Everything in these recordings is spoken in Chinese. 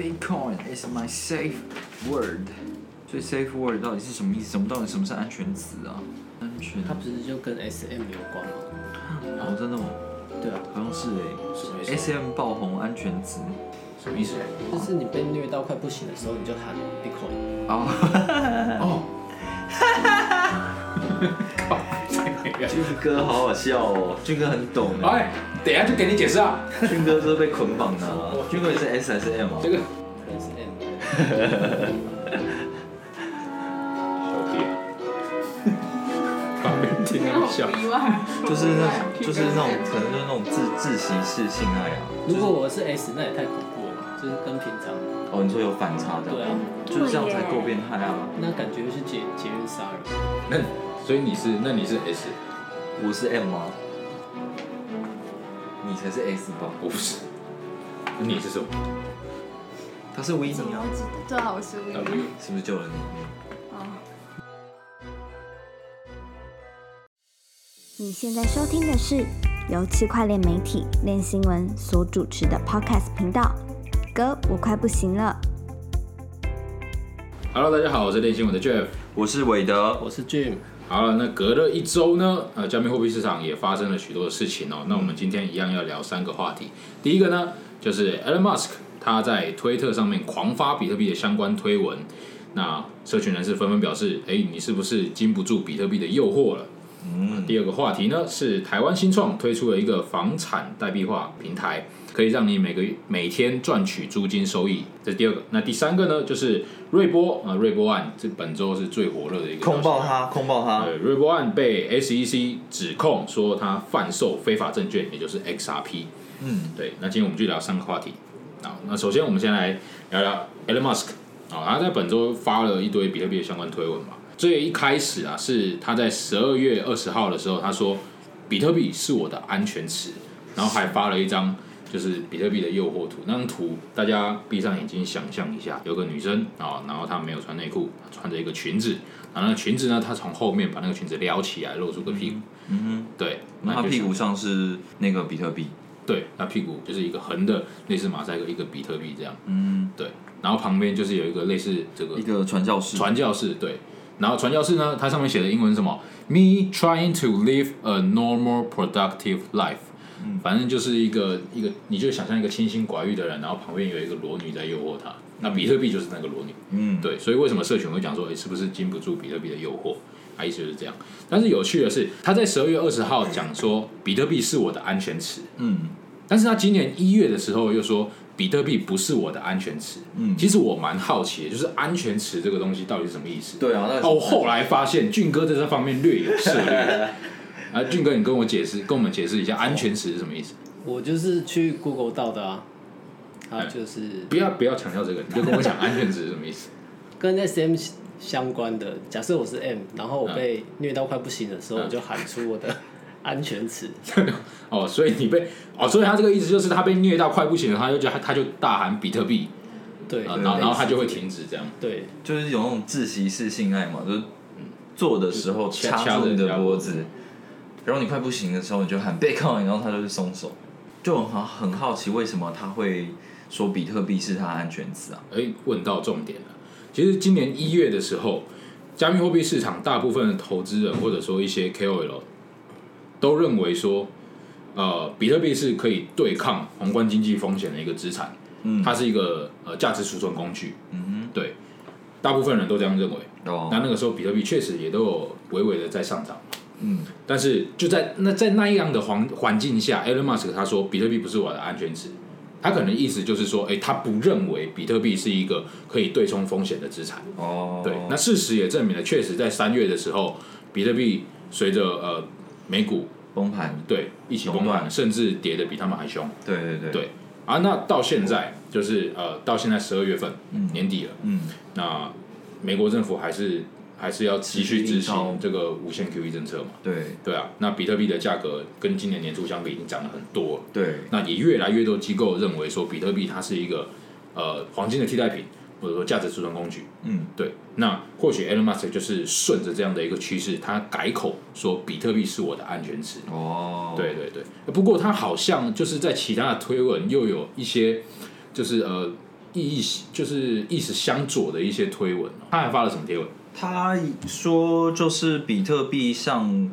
Bitcoin is my safe word。所以 safe word 到底是什么意思？什么到底什么是安全词啊？安全它不是就跟 S M 有关吗？哦，真的吗？对啊，好像是哎。思 S M 爆红安全词。什么意思？就是你被虐到快不行的时候，你就喊 Bitcoin。哦，俊哥好好笑哦，俊哥很懂哎。哎，等一下就给你解释啊。俊哥是被捆绑的啊。俊哥也是 S 还是 M 啊这？个可能是 M。小弟，旁边听他们笑。意外，就是那，就是那种可能就是那种自自习式性爱啊。如果我是 S，那也太恐怖了，就是跟平常。哦，你说有反差的。对啊，就是这样才够变态啊！那感觉是劫劫狱杀人。那所以你是，那你是 S，我是 M 吗？你才是 S 吧？我不是。那你是什么？他是 V 怎么你啊，知道？最好是 V。是不是救了你？哦，你现在收听的是由区块链媒体链新闻所主持的 Podcast 频道。哥，我快不行了。Hello，大家好，我是练新闻的 Jeff。我是韦德，我是 Jim，好了，那隔了一周呢，呃，加密货币市场也发生了许多的事情哦。那我们今天一样要聊三个话题。第一个呢，就是 Elon Musk 他在推特上面狂发比特币的相关推文，那社群人士纷纷表示，哎，你是不是经不住比特币的诱惑了？嗯，第二个话题呢是台湾新创推出了一个房产代币化平台，可以让你每个月每天赚取租金收益。这是第二个。那第三个呢就是瑞波啊，瑞波案这本周是最火热的一个控爆他，控爆他。对，瑞波案被 SEC 指控说他贩售非法证券，也就是 XRP。嗯，对，那今天我们就聊三个话题。好，那首先我们先来聊聊 Elon Musk 啊，他在本周发了一堆比特币的相关推文嘛。最一开始啊，是他在十二月二十号的时候，他说比特币是我的安全词，然后还发了一张就是比特币的诱惑图。那张图大家闭上眼睛想象一下，有个女生啊，然后她没有穿内裤，穿着一个裙子，然后那个裙子呢，她从后面把那个裙子撩起来，露出个屁股。嗯对，那她屁股上是那个比特币。对，那屁股就是一个横的，类似马赛克一个比特币这样。嗯，对，然后旁边就是有一个类似这个一个传教士。传教士，对，然后传教士呢，它上面写的英文是什么？Me trying to live a normal productive life，嗯反正就是一个一个，你就想象一个清心寡欲的人，然后旁边有一个裸女在诱惑他。那比特币就是那个裸女，嗯，对，所以为什么社群会讲说，哎，是不是经不住比特币的诱惑？他意思就是这样。但是有趣的是，他在十二月二十号讲说，比特币是我的安全词，嗯但是他今年一月的时候又说，比特币不是我的安全词。嗯，其实我蛮好奇的，就是安全词这个东西到底是什么意思？对啊，那哦，我后来发现俊哥在这方面略有涉猎。啊，俊哥，你跟我解释，跟我们解释一下安全词是什么意思？我就是去 Google 到的啊，它哎就是不要不要强调这个，你就跟我讲 安全词是什么意思。跟 SM 相关的。假设我是 M，然后我嗯被虐到快不行的时候，我就喊出我的 安全词。哦，所以你被哦，所以他这个意思就是他被虐到快不行了，他就叫他他就大喊比特币，对，啊，然后然后他就会停止这样。对，就是有那种窒息式性爱嘛，就是做的时候掐掐住你的脖子然后你快不行的时候，你就喊 Bitcoin，然后他就是松手。就很好很好奇，为什么他会说比特币是他的安全词啊？哎，问到重点了。其实今年一月的时候，加密货币市场大部分的投资人或者说一些 KOL 都认为说，呃，比特币是可以对抗宏观经济风险的一个资产，嗯它是一个呃价值储存工具。嗯哼对，大部分人都这样认为。哦，那那个时候比特币确实也都有微微的在上涨。嗯但是就在那在那样的环环境下，Elon Musk 他说比特币不是我的安全词，他可能意思就是说，哎、他不认为比特币是一个可以对冲风险的资产。哦，对，那事实也证明了，确实在三月的时候，比特币随着呃美股崩盘，对一起崩盘，甚至跌的比他们还凶。对对对，对。啊，那到现在就是呃到现在十二月份、嗯。年底了，嗯。那美国政府还是还是要继续执持续印钞行这个无限 QE 政策嘛？对对啊，那比特币的价格跟今年年初相比已经涨了很多了。对，那也越来越多机构认为说，比特币它是一个呃黄金的替代品，或者说价值储存工具。嗯对，那或许 Elon Musk 就是顺着这样的一个趋势，他改口说比特币是我的安全词。哦，对对对，不过他好像就是在其他的推文又有一些就是呃意义就是意思相左的一些推文、哦。他还发了什么贴文？他说就是比特币像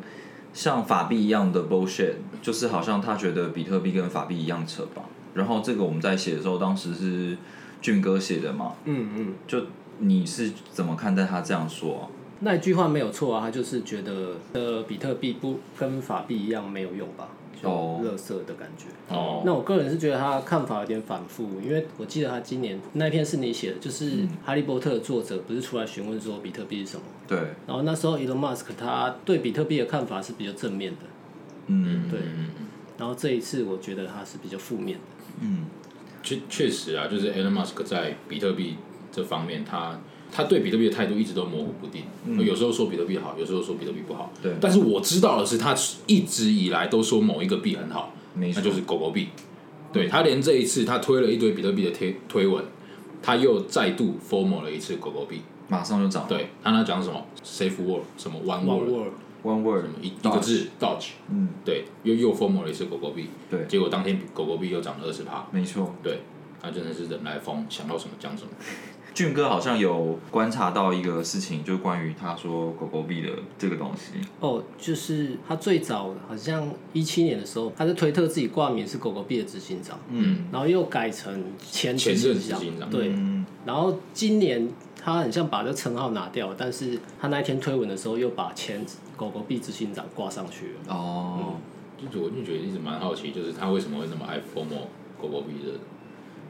像法币一样的 bullshit，就是好像他觉得比特币跟法币一样扯吧。然后这个我们在写的时候，当时是俊哥写的嘛，嗯嗯，就你是怎么看待他这样说、啊？那一句话没有错啊，他就是觉得呃比特币不跟法币一样没有用吧，就哦。垃圾的感觉。哦，那我个人是觉得他看法有点反复，因为我记得他今年那篇是你写的，就是《哈利波特》的作者不是出来询问说比特币是什么，对，然后那时候 Elon Musk 他对比特币的看法是比较正面的，嗯。对，然后这一次我觉得他是比较负面的。嗯，确确实啊，就是 Elon Musk 在比特币这方面，他他对比特币的态度一直都模糊不定，有时候说比特币好，有时候说比特币不好。对但是我知道的是，他一直以来都说某一个币很好，没错，那就是狗狗币。对他连这一次他推了一堆比特币的推推文，他又再度 formal 了一次狗狗币。马上就涨。对他那讲什么 safe word 什么 one One word word，，one word，什么一一个字 dodge，嗯，对，又又 formal 了一次狗狗币。对结果当天狗狗币又涨了二十趴。没错。对，他真的是人来疯，想到什么讲什么。俊哥好像有观察到一个事情，就是关于他说狗狗币的这个东西。哦，就是他最早好像一七年的时候，他在推特自己挂名是狗狗币的执行长，嗯。然后又改成前前执行长。任执行长。对，嗯，然后今年他很像把这称号拿掉，但是他那一天推文的时候又把前狗狗币执行长挂上去了。哦，就是我就觉得一直蛮好奇，就是他为什么会那么爱 FOMO 狗狗币的？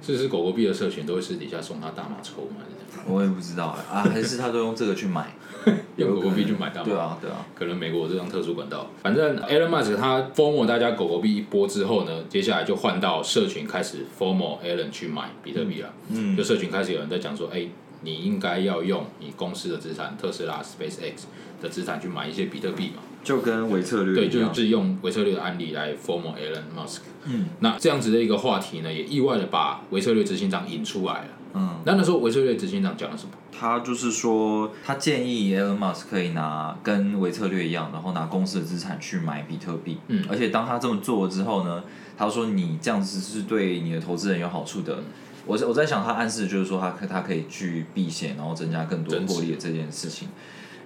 是不是狗狗币的社群都会私底下送他大麻抽嘛？还是怎样我也不知道哎啊，还是他都用这个去买？用狗狗币去买大麻？对啊，对啊，可能美国有这张特殊管道。反正 Elon Musk 他 FOMO 大家狗狗币一波之后呢，接下来就换到社群开始 FOMO Elon 去买比特币了。嗯就社群开始有人在讲说，哎、你应该要用你公司的资产，特斯拉、SpaceX 的资产去买一些比特币嘛。就跟维策略对，就是用维策略的案例来 formal Elon Musk。嗯那这样子的一个话题呢，也意外的把维策略执行长引出来了。嗯，那那时候维策略执行长讲了什么？他就是说，他建议 Elon Musk 可以拿跟维策略一样，然后拿公司的资产去买比特币。嗯而且当他这么做了之后呢，他说你这样子是对你的投资人有好处的。我在我在想，他暗示就是说他可他可以去避险，然后增加更多获利的这件事情。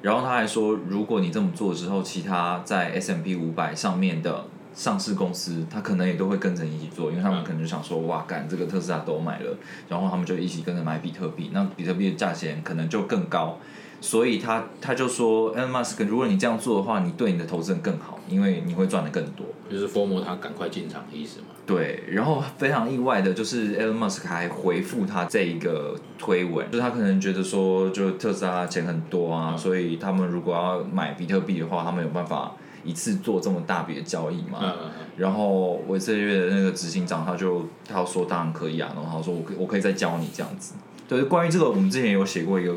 然后他还说，如果你这么做之后，其他在 S M P 五百上面的上市公司，他可能也都会跟着一起做，因为他们可能就想说，哇，干这个特斯拉都买了，然后他们就一起跟着买比特币，那比特币的价钱可能就更高。所以他他就说，Elon Musk，如果你这样做的话，你对你的投资人更好，因为你会赚的更多。就是 FOMO 他赶快进场的意思嘛。对，然后非常意外的就是 Elon Musk 还回复他这一个推文，就是他可能觉得说，就特斯拉钱很多啊，嗯所以他们如果要买比特币的话，他们有办法一次做这么大笔的交易嘛？嗯嗯嗯。然后我这月的那个执行长他就他说当然可以啊，然后他说我可以我可以再教你这样子。对，关于这个我们之前有写过一个，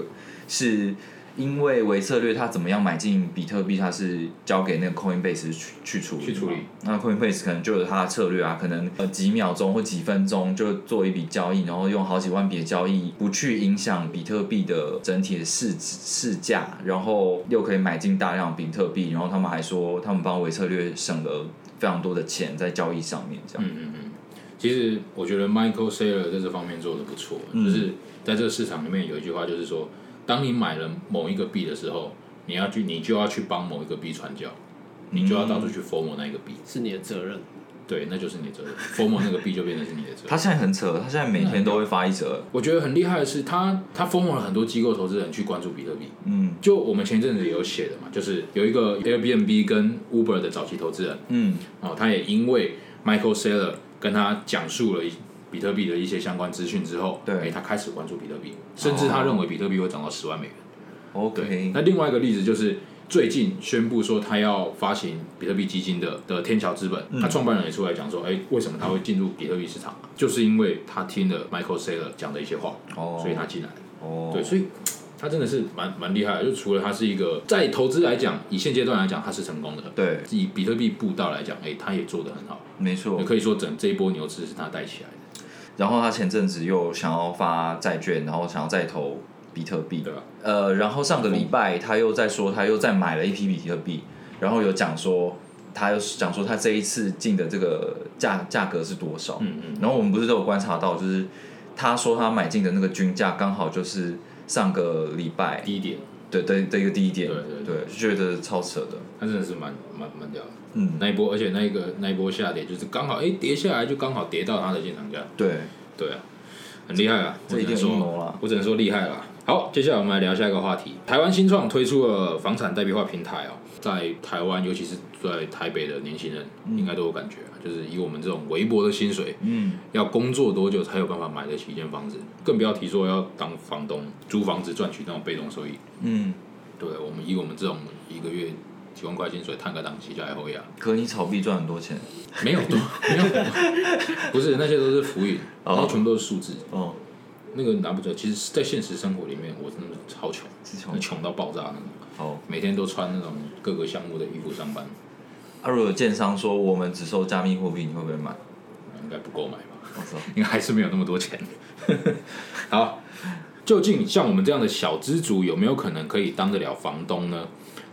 是因为维策略他怎么样买进比特币，他是交给那个 Coinbase 去去处理去处理。那 Coinbase 可能就有他的策略啊，可能呃几秒钟或几分钟就做一笔交易，然后用好几万笔的交易，不去影响比特币的整体的市市价，然后又可以买进大量比特币，然后他们还说他们帮维策略省了非常多的钱在交易上面，这样。嗯嗯嗯，其实我觉得 Michael Saylor 在这方面做的不错，嗯就是在这个市场里面有一句话，就是说，当你买了某一个币的时候，你要去，你就要去帮某一个币传教，你就要到处去 FOMO 那一个币，是你的责任。对，那就是你的责任，FOMO 那个币就变成是你的责任。他现在很扯，他现在每天都会发一则，我觉得很厉害的是，他他 FOMO 了很多机构投资人去关注比特币。嗯就我们前阵子也有写的嘛，就是有一个 Airbnb 跟 Uber 的早期投资人，嗯哦，他也因为 Michael Saylor 跟他讲述了一比特币的一些相关资讯之后，对哎，他开始关注比特币，甚至他认为比特币会涨到十万美元。，OK，那另外一个例子就是最近宣布说他要发行比特币基金的的天桥资本，嗯他创办人也出来讲说，哎，为什么他会进入比特币市场？就是因为他听了 Michael Saylor 讲的一些话，哦，所以他进来。哦，对，所以他真的是蛮蛮厉害的。就除了他是一个在投资来讲，以现阶段来讲他是成功的，对，以比特币步道来讲，哎，他也做得很好。没错也。可以说整这一波牛市是他带起来的，然后他前阵子又想要发债券，然后想要再投比特币？呃，然后上个礼拜他又在说，他又再买了一批比特币，然后有讲说，他又讲说他这一次进的这个价价格是多少，嗯嗯，然后我们不是都有观察到，就是他说他买进的那个均价刚好就是上个礼拜低点，的的的一个低点，对对对，就觉得超扯的。他真的是蛮蛮蛮屌的。嗯，那一波，而且那一个那一波下跌就是刚好哎、跌下来就刚好跌到它的进场价，对，对啊，很厉害啊！我只能说。我只能说厉害了。好，接下来我们来聊下一个话题。台湾新创推出了房产代币化平台哦，在台湾，尤其是在台北的年轻人，应该都有感觉啊，就是以我们这种微薄的薪水，嗯，要工作多久才有办法买得起一间房子？更不要提说要当房东租房子赚取那种被动收益。嗯，对，我们以我们这种一个月几万块薪水，探个档期就来后呀，可你炒币赚很多钱。没有多，没有。多，不是那些都是浮云，然后全部都是数字，哦，那个拿不走。其实，在现实生活里面，我真的是超穷，是穷穷到爆炸那种，哦。每天都穿那种各个项目的衣服上班，啊，如果建商说我们只收加密货币，你会不会买？应该不够买吧？应该还是没有那么多钱。好，究竟像我们这样的小资族有没有可能可以当得了房东呢？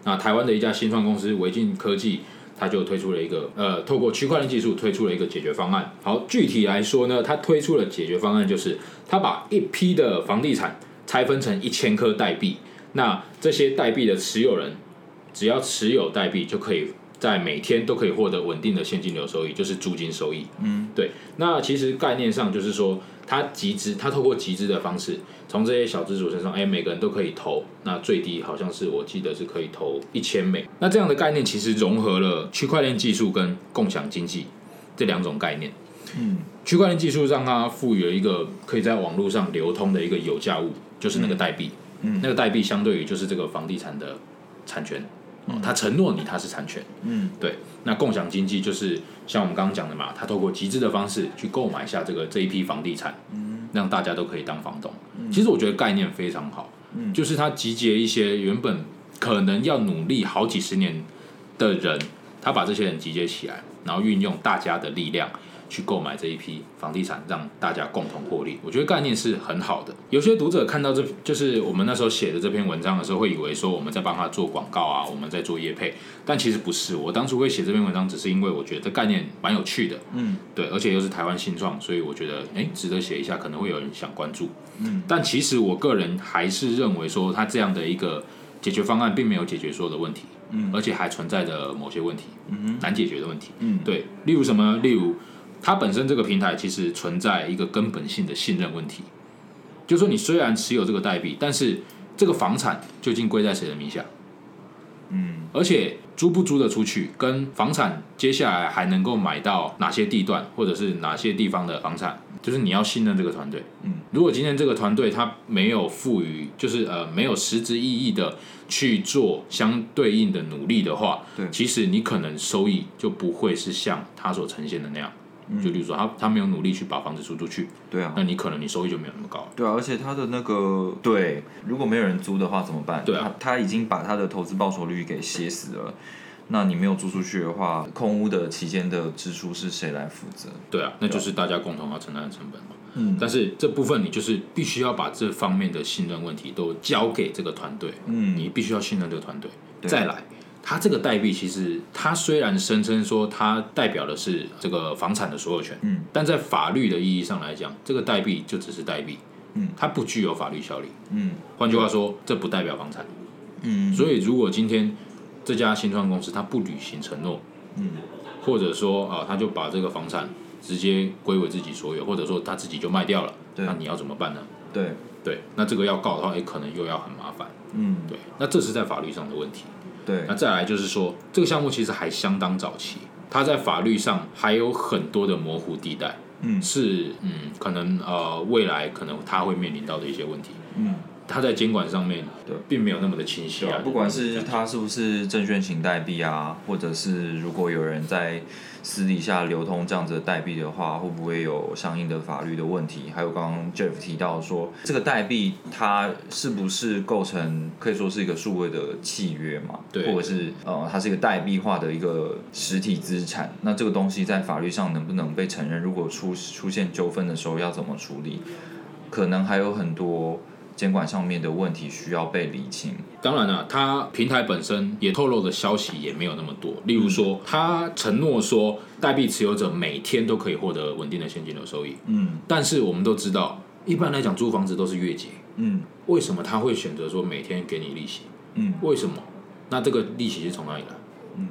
那台湾的一家新创公司维进科技，他就推出了一个呃，透过区块链技术推出了一个解决方案。好，具体来说呢，它推出了解决方案就是，它把一批的房地产拆分成一千颗代币，那这些代币的持有人只要持有代币就可以。在每天都可以获得稳定的现金流收益，就是租金收益。嗯，对。那其实概念上就是说，它集资，它透过集资的方式，从这些小资主身上，哎，每个人都可以投。那最低好像是我记得是可以投一千美。那这样的概念其实融合了区块链技术跟共享经济这两种概念。嗯，区块链技术让它赋予了一个可以在网络上流通的一个有价物，就是那个代币。嗯那个代币相对于就是这个房地产的产权，哦它承诺你他是产权。嗯，对，那共享经济就是像我们刚刚讲的嘛，他透过集资的方式去购买下这个这一批房地产，嗯，让大家都可以当房东。其实我觉得概念非常好，嗯就是他集结一些原本可能要努力好几十年的人，他把这些人集结起来，然后运用大家的力量。去购买这一批房地产，让大家共同获利。我觉得概念是很好的。有些读者看到这就是我们那时候写的这篇文章的时候，会以为说我们在帮他做广告啊，我们在做业配，但其实不是。我当初会写这篇文章，只是因为我觉得这概念蛮有趣的，嗯，对，而且又是台湾新创，所以我觉得哎，值得写一下，可能会有人想关注。嗯，但其实我个人还是认为说，他这样的一个解决方案，并没有解决所有的问题，嗯而且还存在着某些问题，嗯难解决的问题。嗯，对，例如什么？例如它本身这个平台其实存在一个根本性的信任问题，就是说你虽然持有这个代币，但是这个房产究竟归在谁的名下？嗯，而且租不租得出去，跟房产接下来还能够买到哪些地段，或者是哪些地方的房产，就是你要信任这个团队。嗯，如果今天这个团队他没有赋予，就是呃没有实质意义的去做相对应的努力的话，对其实你可能收益就不会是像他所呈现的那样。就例如说他他没有努力去把房子租出去，对啊那，你可能你收益就没有那么高。对啊，而且他的那个对，如果没有人租的话怎么办？对啊他他已经把他的投资报酬率给写死了。那你没有租出去的话，空屋的期间的支出是谁来负责？对啊，那就是大家共同要承担的成本嘛。嗯但是这部分你就是必须要把这方面的信任问题都交给这个团队，嗯你必须要信任这个团队。对再来，它这个代币其实它虽然声称说它代表的是这个房产的所有权，嗯，但在法律的意义上来讲，这个代币就只是代币，嗯，它不具有法律效力。嗯换句话说，这不代表房产。嗯，所以如果今天这家新创公司它不履行承诺，嗯或者说啊，他就把这个房产直接归为自己所有，或者说他自己就卖掉了，对那你要怎么办呢？对，对，那这个要告的话，也，可能又要很麻烦。嗯对，那这是在法律上的问题。对。那，再来就是说，这个项目其实还相当早期，它在法律上还有很多的模糊地带，嗯。是嗯，可能呃未来可能它会面临到的一些问题。嗯，它在监管上面对并没有那么的清晰啊，不管是他是不是证券型代币啊，或者是如果有人在私底下流通这样子的代币的话，会不会有相应的法律的问题？还有刚刚 Jeff 提到说，这个代币它是不是构成可以说是一个数位的契约嘛？对或者是呃，它是一个代币化的一个实体资产？那这个东西在法律上能不能被承认？如果出出现纠纷的时候要怎么处理？可能还有很多监管上面的问题需要被理清。当然了、它平台本身也透露的消息也没有那么多。例如说，它承诺说代币持有者每天都可以获得稳定的现金流收益，嗯但是我们都知道，一般来讲租房子都是月结，嗯为什么他会选择说每天给你利息？嗯为什么？那这个利息是从哪里来？嗯，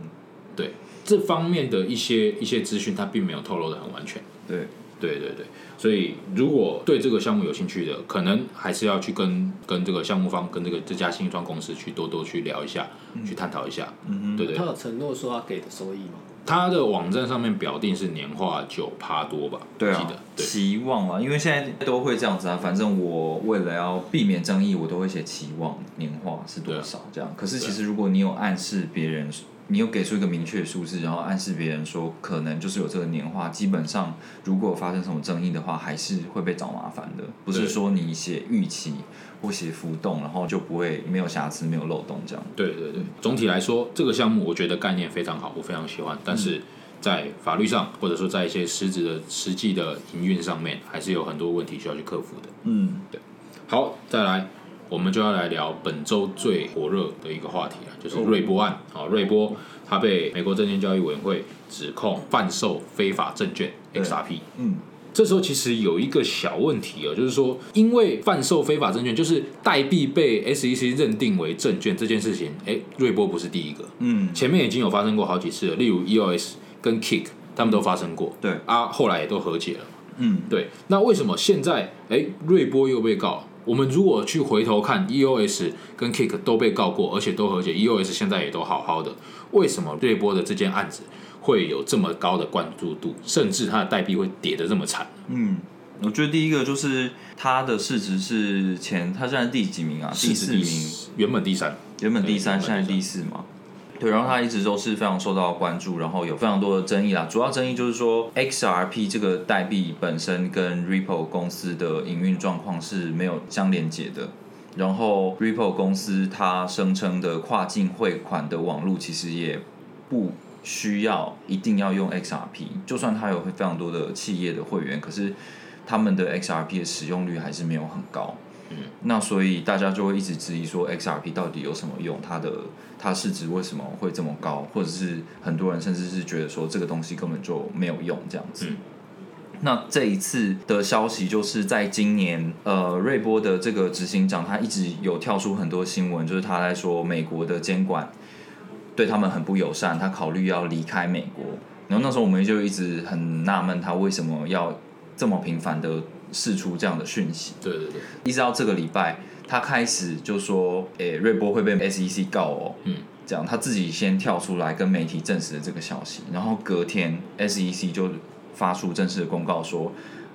对这方面的一些一些资讯，他并没有透露的很完全。对，对对对，所以如果对这个项目有兴趣的，可能还是要去跟跟这个项目方、跟这个这家新创公司去多多去聊一下，去探讨一下。嗯对对他，有承诺说要给的收益吗？他的网站上面表定是年化九趴多吧？对啊记得，对期望啊，因为现在都会这样子啊。反正我为了要避免争议，我都会写期望年化是多少这样。可是其实如果你有暗示别人，你有给出一个明确数字，然后暗示别人说可能就是有这个年化，基本上如果发生什么争议的话，还是会被找麻烦的。不是说你写预期或写浮动，然后就不会没有瑕疵、没有漏洞这样。对对对，总体来说，这个项目我觉得概念非常好，我非常喜欢。但是在法律上，或者说在一些实质的实际的营运上面，还是有很多问题需要去克服的。嗯，对好，再来，我们就要来聊本周最火热的一个话题了，就是瑞波案。好、瑞波他被美国证券交易委员会指控贩售非法证券 XRP。嗯，这时候其实有一个小问题哦，就是说，因为贩售非法证券，就是代币被 SEC 认定为证券这件事情，哎，瑞波不是第一个，嗯，前面已经有发生过好几次了，例如 EOS 跟 Kick 他们都发生过，对。啊，后来也都和解了。嗯，对，那为什么现在哎瑞波又被告？我们如果去回头看，EOS 跟 Kick 都被告过，而且都和解，EOS 现在也都好好的，为什么瑞波的这件案子会有这么高的关注度，甚至它的代币会跌得这么惨？嗯，我觉得第一个就是它的市值是前，它现在第几名啊？第四名，原本第三，原本第三，对现在第四嘛。对，然后它一直都是非常受到关注，然后有非常多的争议啦。主要争议就是说，XRP 这个代币本身跟 Ripple 公司的营运状况是没有相连接的。然后 Ripple 公司它声称的跨境汇款的网络其实也不需要一定要用 XRP，就算它有非常多的企业的会员，可是他们的 XRP 的使用率还是没有很高。那所以大家就会一直质疑说 XRP 到底有什么用？它的它市值为什么会这么高？或者是很多人甚至是觉得说这个东西根本就没有用这样子。嗯那这一次的消息就是在今年，呃，瑞波的这个执行长他一直有跳出很多新闻，就是他在说美国的监管对他们很不友善，他考虑要离开美国。然后那时候我们就一直很纳闷，他为什么要这么频繁的释出这样的讯息。对对对，一直到这个礼拜，他开始就说，诶、瑞波会被 SEC 告哦，嗯，这样他自己先跳出来跟媒体证实了这个消息，然后隔天 SEC 就发出正式的公告说，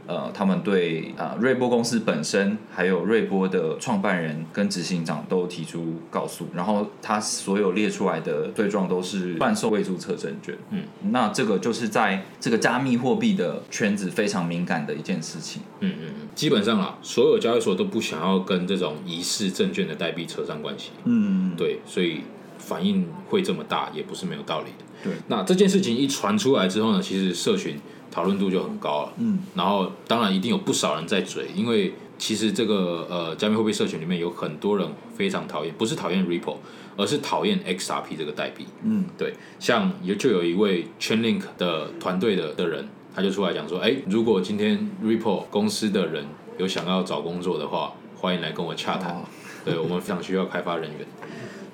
呃，他们对呃瑞波公司本身还有瑞波的创办人跟执行长都提出告诉，然后他所有列出来的罪状都是贩售未注册证券，嗯，那这个就是在这个加密货币的圈子非常敏感的一件事情。嗯嗯嗯，基本上啊，所有交易所都不想要跟这种疑似证券的代币扯上关系，嗯，对，所以反应会这么大也不是没有道理的。对，那这件事情一传出来之后呢，其实社群讨论度就很高了。嗯，然后当然一定有不少人在追，因为其实这个呃加密货币社群里面有很多人非常讨厌，不是讨厌 Ripple，而是讨厌 XRP 这个代币。嗯，对，像有就有一位 Chainlink 的团队的的人，他就出来讲说，哎，如果今天 Ripple 公司的人有想要找工作的话，欢迎来跟我洽谈。哦对我们非常需要开发人员。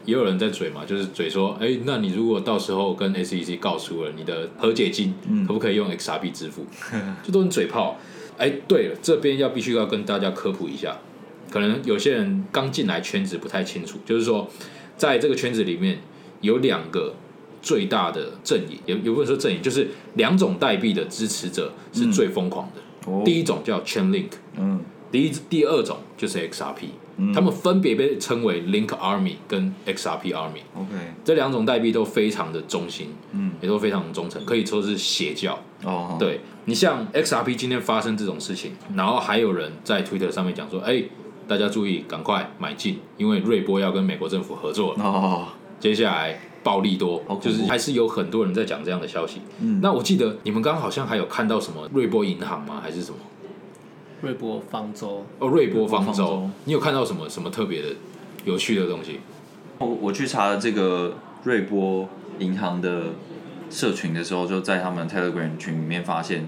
也有人在嘴嘛，就是嘴说，哎，那你如果到时候跟 SEC 告诉了你的和解金，可不可以用 XRP 支付？这都是嘴炮。哎，对了，这边要必须要跟大家科普一下，可能有些人刚进来圈子不太清楚，就是说，在这个圈子里面有两个最大的阵营，也也不能说阵营，就是两种代币的支持者是最疯狂的。哦第一种叫 Chainlink，嗯第一第二种就是 XRP，、他们分别被称为 Link Army 跟 XRP Army。，OK，这两种代币都非常的忠心，嗯，也都非常忠诚，可以说是邪教。哦，，对你像 XRP 今天发生这种事情，然后还有人在 Twitter 上面讲说，哎、大家注意，赶快买进，因为瑞波要跟美国政府合作了。哦，接下来暴利多就是还是有很多人在讲这样的消息。嗯那我记得你们刚刚好像还有看到什么瑞波银行吗？还是什么？瑞波方舟，哦，瑞波方舟方舟，你有看到什么什么特别的、有趣的东西？我我去查了这个瑞波银行的社群的时候，就在他们 Telegram 群里面发现，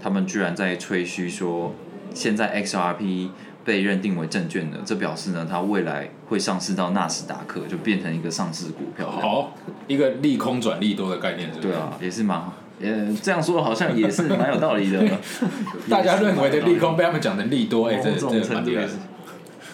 他们居然在吹嘘说现在 XRP 被认定为证券的，这表示呢，它未来会上市到纳斯达克，就变成一个上市股票。好，一个利空转利多的概念，是是？对啊，也是蛮，呃，这样说好像也是蛮有道理的。大家认为的利空被他们讲成利多，哎、这这蛮厉害的，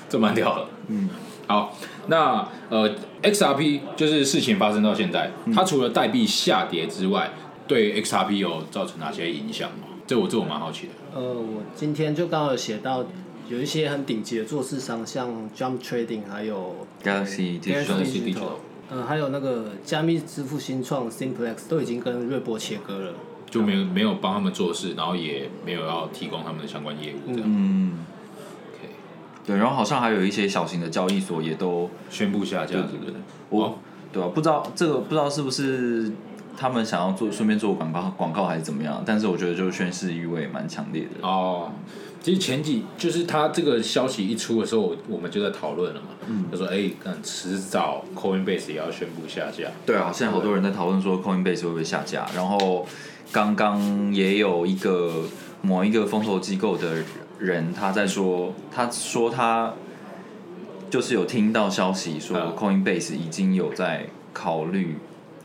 这蛮屌的。嗯，好，那呃，XRP 就是事情发生到现在，它除了代币下跌之外，对 XRP 有造成哪些影响吗？这我这我蛮好奇的。呃，我今天就刚好有写到，有一些很顶级的做市商，像 Jump Trading，还有 Galaxy Digital Galaxy Digital Digital 呃，还有那个加密支付新创 Simplex 都已经跟瑞波切割了。就没有没有帮他们做事，然后也没有要提供他们的相关业务，这样、嗯，OK 对，然后好像还有一些小型的交易所也都，宣布下架，对不对？我哦对啊，不知道这个不知道是不是他们想要做顺便做广告广告还是怎么样，但是我觉得就是宣示意味蛮强烈的。哦，其实前几就是他这个消息一出的时候，我我们就在讨论了嘛，嗯，他说哎，看迟早 Coinbase 也要宣布下架，对啊，现在好多人在讨论说 Coinbase 会不会下架，然后刚刚也有一个某一个风投机构的人他在说，他说他就是有听到消息说嗯。Coinbase 已经有在考虑，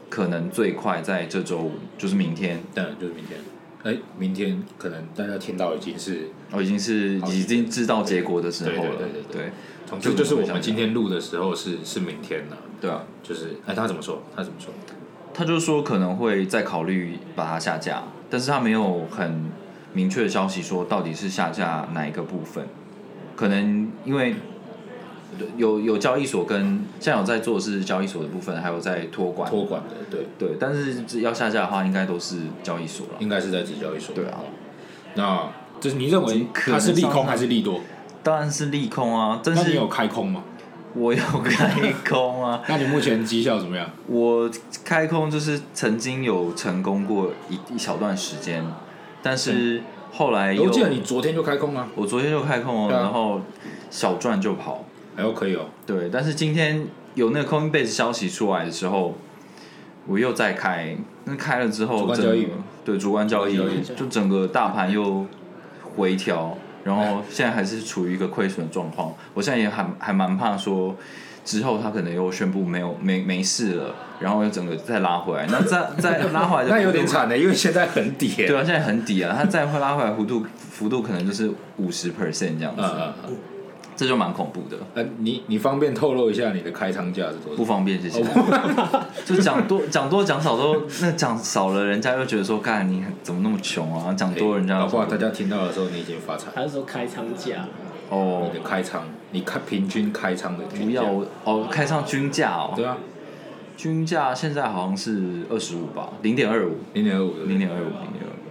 可能最快在这周五，就是明天，对就是明天，哎，明天可能大家听到已经是，我已经是已经知道结果的时候了，对对对对对对总之就是我们今天录的时候是是明天了，对啊，就是哎他怎么说？他怎么说？他就说可能会再考虑把它下架，但是他没有很明确的消息说到底是下架哪一个部分。可能因为有有交易所跟现在有在做的是交易所的部分，还有在托管。托管的，对，对，但是要下架的话，应该都是交易所了。应该是在指交易所。对啊，那就是你认为可是利空还是利多？当然是利空啊，但是那你有开空吗？我有开空啊，那你目前绩效怎么样？我开空就是曾经有成功过一一小段时间，但是后来又我记得你昨天就开空了，我昨天就开空啊然后小赚就跑。哎呦可以哦，对，但是今天有那个 Coinbase 消息出来的时候，我又再开，那开了之后，对主观交易就整个大盘又回调，然后现在还是处于一个亏损的状况。我现在也还还蛮怕说。之后他可能又宣布没有没没事了，然后又整个再拉回来，那再 再拉回来的那有点惨的，因为现在很底耶。对啊，现在很底啊，它再会拉回来幅度幅度可能就是五十 percent 这样子，嗯嗯嗯。这就蛮恐怖的。呃，你你方便透露一下你的开仓价是多少？不方便，谢谢。哦 就讲多讲多讲少都，那讲少了，人家又觉得说，干你怎么那么穷啊？讲多人家搞不好大家听到的时候你已经发财。他是说开仓价，哦你，的开仓，你开平均开仓的均价不要哦，开仓均价哦，对啊，均价现在好像是二十五吧，零点二五，零点二五，零点二五，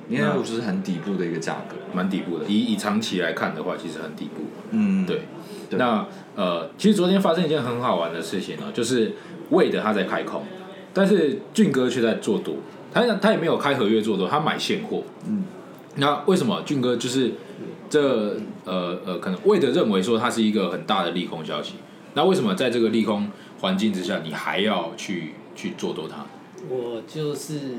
零点二五，零点二五就是很底部的一个价格。蛮底部的。以以长期来看的话，其实很底部。嗯，对，对那呃，其实昨天发生一件很好玩的事情呢，就是魏德他在开空，但是俊哥却在做多，他他也没有开合约做多，他买现货。嗯，那为什么俊哥就是这呃呃，可能魏德认为说它是一个很大的利空消息，那为什么在这个利空环境之下，你还要去去做多它？我就是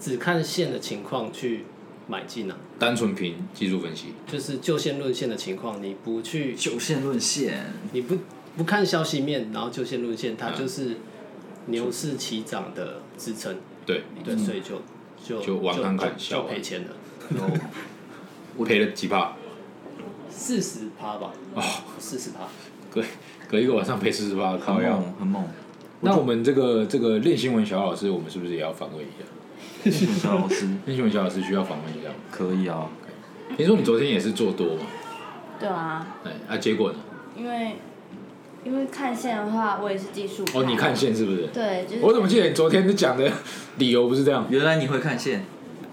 只看线的情况去买进啊，单纯凭技术分析，就是就线论线的情况，你不去，就线论线，你不不看消息面，然后就线论线，它嗯就是牛市起涨的支撑，对，对，所以就就就往上看就小就赔钱了，我 赔了几趴？四十趴吧，哦，四十趴，隔隔一个晚上赔四十趴，很。猛，很猛。那我们这个这个练新闻小老师，我们是不是也要反问一下？小老师练新闻小老师需要访问一下吗。可以啊，听说你昨天也是做多嘛？对啊，哎，啊，结果呢？因为因为看线的话，我也是技术。哦，你看线是不是？对，就是我怎么记得你昨天讲的理由不是这样？原来你会看线，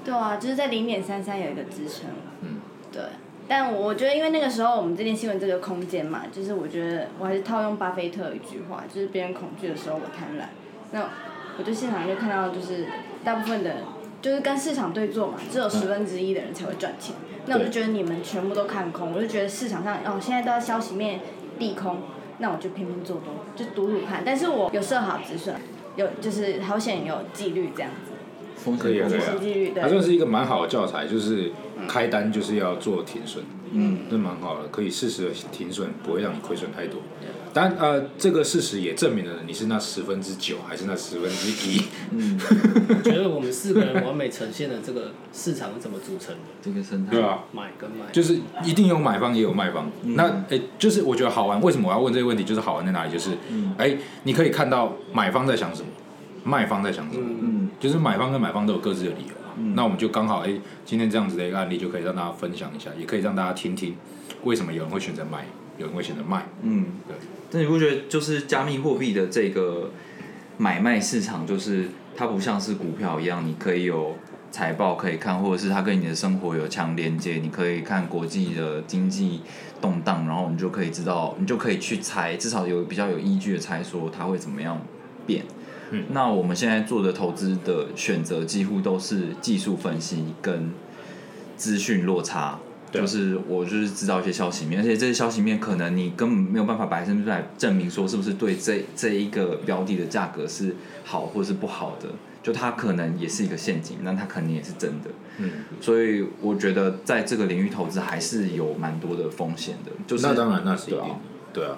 对啊，就是在零点三三有一个支撑。嗯。对，但我觉得因为那个时候我们这件新闻这个空间嘛，就是我觉得我还是套用巴菲特一句话，就是别人恐惧的时候我贪婪。那我就现场就看到，就是大部分的，就是跟市场对坐嘛，只有十分之一的人才会赚钱。那我就觉得你们全部都看空，我就觉得市场上哦现在都要消息面利空，那我就偏偏做多，就赌赌看。但是我有设好止损，有就是好险有纪律这样子，风可以啊，可以啊实际率对。它算是一个蛮好的教材，就是开单就是要做停损，嗯，这蛮好的，可以适时的停损，不会让你亏损太多。当然，呃，这个事实也证明了你是那十分之九还是那十分之一。我觉得我们四个人完美呈现了这个市场是怎么组成的，这个生态，对啊，买跟卖。就是一定有买方也有卖方。那诶、就是我觉得好玩。为什么我要问这个问题？就是好玩在哪里？就是，哎、你可以看到买方在想什么，卖方在想什么。嗯就是买方跟买方都有各自的理由嘛。那我们就刚好哎、今天这样子的一个案例就可以让大家分享一下，也可以让大家听听为什么有人会选择买，有人会选择卖。嗯，对。那你不觉得就是加密货币的这个买卖市场，就是它不像是股票一样，你可以有财报可以看，或者是它跟你的生活有强连接，你可以看国际的经济动荡，然后你就可以知道，你就可以去猜，至少有比较有依据的猜说它会怎么样变。嗯。那我们现在做的投资的选择几乎都是技术分析跟资讯落差，就是我就是知道一些消息面，而且这些消息面可能你根本没有办法百分之百证明说是不是对这这一个标的的价格是好或是不好的，就它可能也是一个陷阱，那它肯定也是真的。嗯，所以我觉得在这个领域投资还是有蛮多的风险的，就是那当然那是一定。对啊，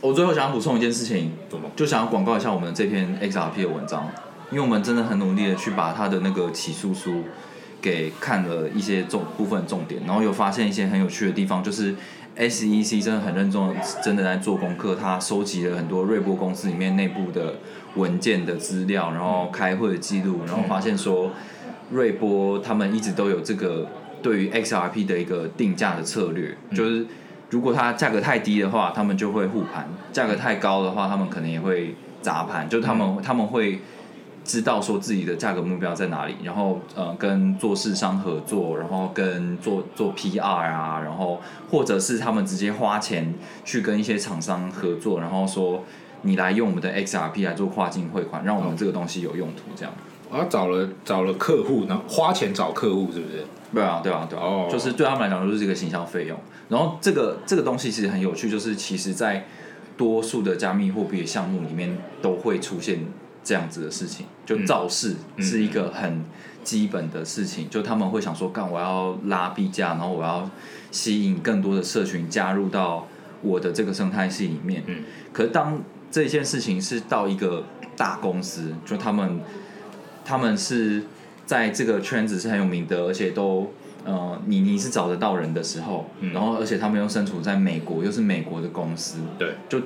我最后想要补充一件事情，就想要广告一下我们这篇 XRP 的文章，因为我们真的很努力的去把他的那个起诉书给看了一些重部分重点，然后有发现一些很有趣的地方，就是 SEC 真的很认真，真的在做功课，他收集了很多瑞波公司里面内部的文件的资料，然后开会的记录，然后发现说瑞波他们一直都有这个对于 XRP 的一个定价的策略，就是。如果它价格太低的话，他们就会护盘；价格太高的话，他们可能也会砸盘。就他们、他们会知道说自己的价格目标在哪里，然后呃跟做市商合作，然后跟做做 PR 啊，然后或者是他们直接花钱去跟一些厂商合作，然后说你来用我们的 XRP 来做跨境汇款，让我们这个东西有用途，这样。啊，找了找了客户，然后花钱找客户，是不是？对啊，对啊，对啊，哦就是对他们来讲就是这个行销费用。然后这个这个东西其实很有趣，就是其实在多数的加密货币的项目里面都会出现这样子的事情，就造势嗯是一个很基本的事情，就他们会想说，干我要拉币价，然后我要吸引更多的社群加入到我的这个生态系里面。嗯可是当这件事情是到一个大公司，就他们他们是在这个圈子是很有名的，而且都呃，你你是找得到人的时候，嗯。然后而且他们又身处在美国，又是美国的公司，对，就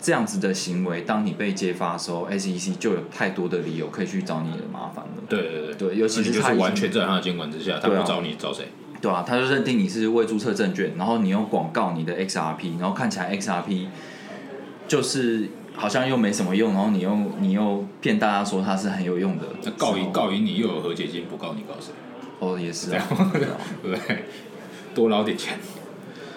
这样子的行为，当你被揭发的时候，SEC 就有太多的理由可以去找你的麻烦了。对对对。对尤其是那你就是他已经完全在他的监管之下，他对啊。不找你找谁？对啊，他就认定你是未注册证券，然后你用广告你的 XRP，然后看起来 XRP 就是好像又没什么用，然后你又你又骗大家说它是很有用的，那告赢告赢你又有和解金，不告你告谁？哦也是啊，对？多捞点钱。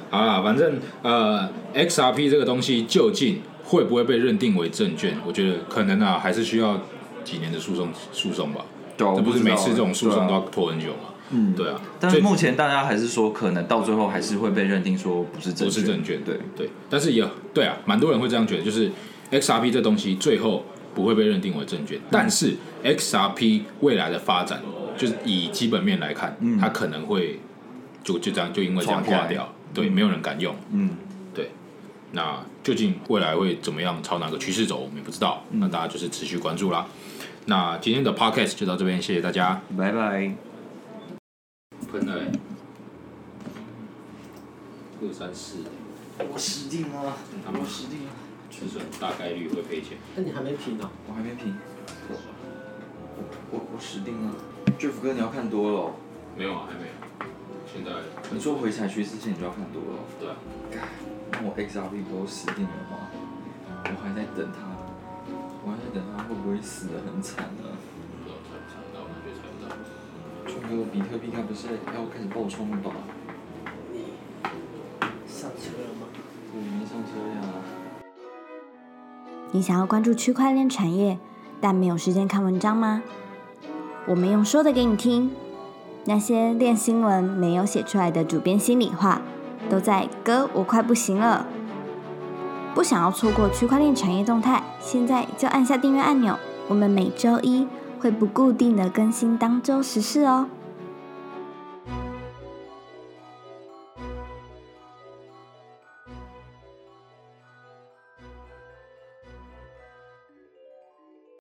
好啦，反正呃，XRP 这个东西究竟会不会被认定为证券？我觉得可能啊，还是需要几年的诉讼诉讼吧。对啊，这不是每次这种诉讼都要拖很久吗？嗯对啊。但是目前大家还是说，可能到最后还是会被认定说不是证不是证券，对，对，但是也对啊，蛮多人会这样觉得，就是 XRP 这东西最后不会被认定为证券，但是 XRP 未来的发展，就是以基本面来看，嗯。它可能会就就这样，就因为这样挂掉，对，没有人敢用，嗯，对。那究竟未来会怎么样，朝哪个趋势走，我们也不知道，那大家就是持续关注啦。那今天的 Podcast 就到这边，谢谢大家。拜拜。喷了、欸，二三四，我死定了，他们死定了，止损大概率会赔钱。那你还没评呢？我还没评，我我我死定了，Jeff 哥你要看多了哦、没有啊，还没有。现在你说回踩区之前你就要看多了哦、对啊，那我 XRP 都死定了吗？我还在等他，我还在等他会不会死的很惨呢？不知道猜不猜到，那就猜不到。川哥，比特币该不是要开始爆冲了吧？你上车了吗？我没上车呀。你想要关注区块链产业，但没有时间看文章吗？我们用说的给你听，那些练新闻没有写出来的主编心里话，都在哥我快不行了。不想要错过区块链产业动态，现在就按下订阅按钮。我们每周一会不固定的更新当周时事哦。